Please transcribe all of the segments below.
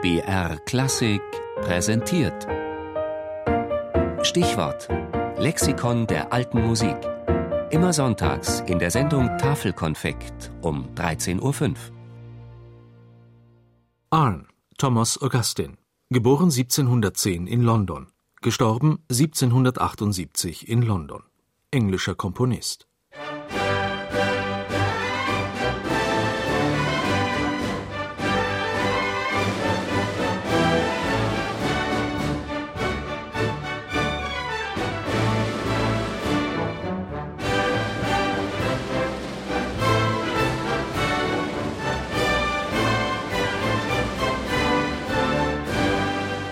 BR Klassik präsentiert. Stichwort: Lexikon der alten Musik. Immer sonntags in der Sendung Tafelkonfekt um 13.05 Uhr. Arne, Thomas Augustin, geboren 1710 in London, gestorben 1778 in London, englischer Komponist.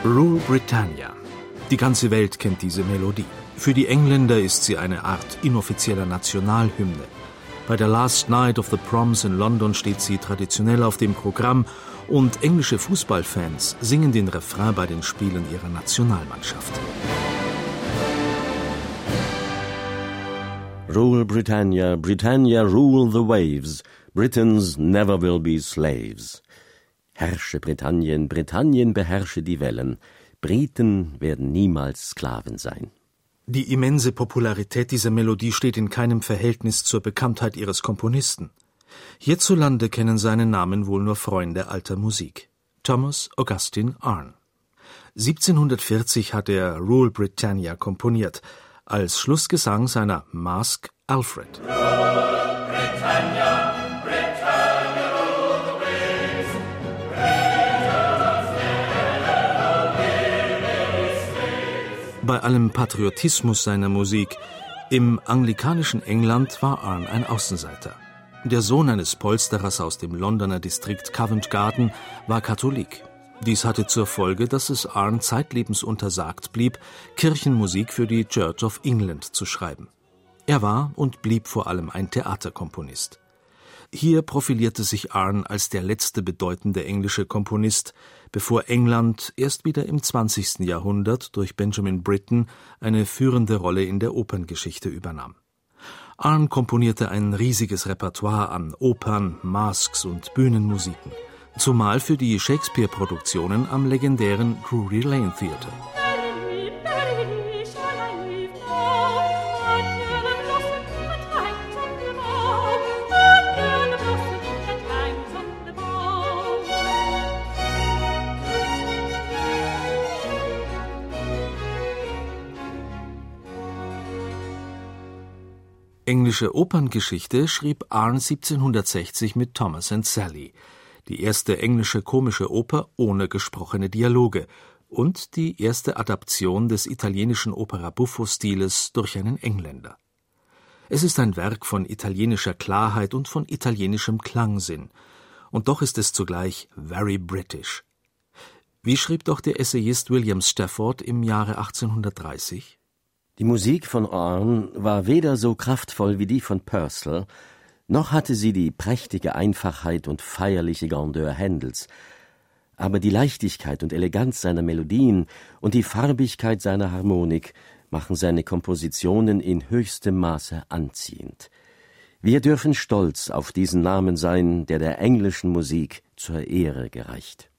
Rule Britannia. Die ganze Welt kennt diese Melodie. Für die Engländer ist sie eine Art inoffizieller Nationalhymne. Bei der Last Night of the Proms in London steht sie traditionell auf dem Programm und englische Fußballfans singen den Refrain bei den Spielen ihrer Nationalmannschaft. Rule Britannia, Britannia rule the waves, Britons never will be slaves. Herrsche Britannien, Britannien beherrsche die Wellen, Briten werden niemals Sklaven sein. Die immense Popularität dieser Melodie steht in keinem Verhältnis zur Bekanntheit ihres Komponisten. Hierzulande kennen seinen Namen wohl nur Freunde alter Musik. Thomas Augustin Arne. 1740 hat er Rule Britannia komponiert, als Schlussgesang seiner Mask Alfred. Britannia. Bei allem Patriotismus seiner Musik, im anglikanischen England war Arne ein Außenseiter. Der Sohn eines Polsterers aus dem Londoner Distrikt Covent Garden war Katholik. Dies hatte zur Folge, dass es Arne zeitlebens untersagt blieb, Kirchenmusik für die Church of England zu schreiben. Er war und blieb vor allem ein Theaterkomponist. Hier profilierte sich Arne als der letzte bedeutende englische Komponist, bevor England erst wieder im 20. Jahrhundert durch Benjamin Britten eine führende Rolle in der Operngeschichte übernahm. Arne komponierte ein riesiges Repertoire an Opern, Masks und Bühnenmusiken, zumal für die Shakespeare-Produktionen am legendären Drury Lane Theatre. Englische Operngeschichte schrieb Arne 1760 mit Thomas and Sally, die erste englische komische Oper ohne gesprochene Dialoge und die erste Adaption des italienischen Opera Buffo-Stiles durch einen Engländer. Es ist ein Werk von italienischer Klarheit und von italienischem Klangsinn, und doch ist es zugleich very British. Wie schrieb doch der Essayist William Stafford im Jahre 1830? Die Musik von Orne war weder so kraftvoll wie die von Purcell, noch hatte sie die prächtige Einfachheit und feierliche Grandeur Händels, aber die Leichtigkeit und Eleganz seiner Melodien und die Farbigkeit seiner Harmonik machen seine Kompositionen in höchstem Maße anziehend. Wir dürfen stolz auf diesen Namen sein, der der englischen Musik zur Ehre gereicht.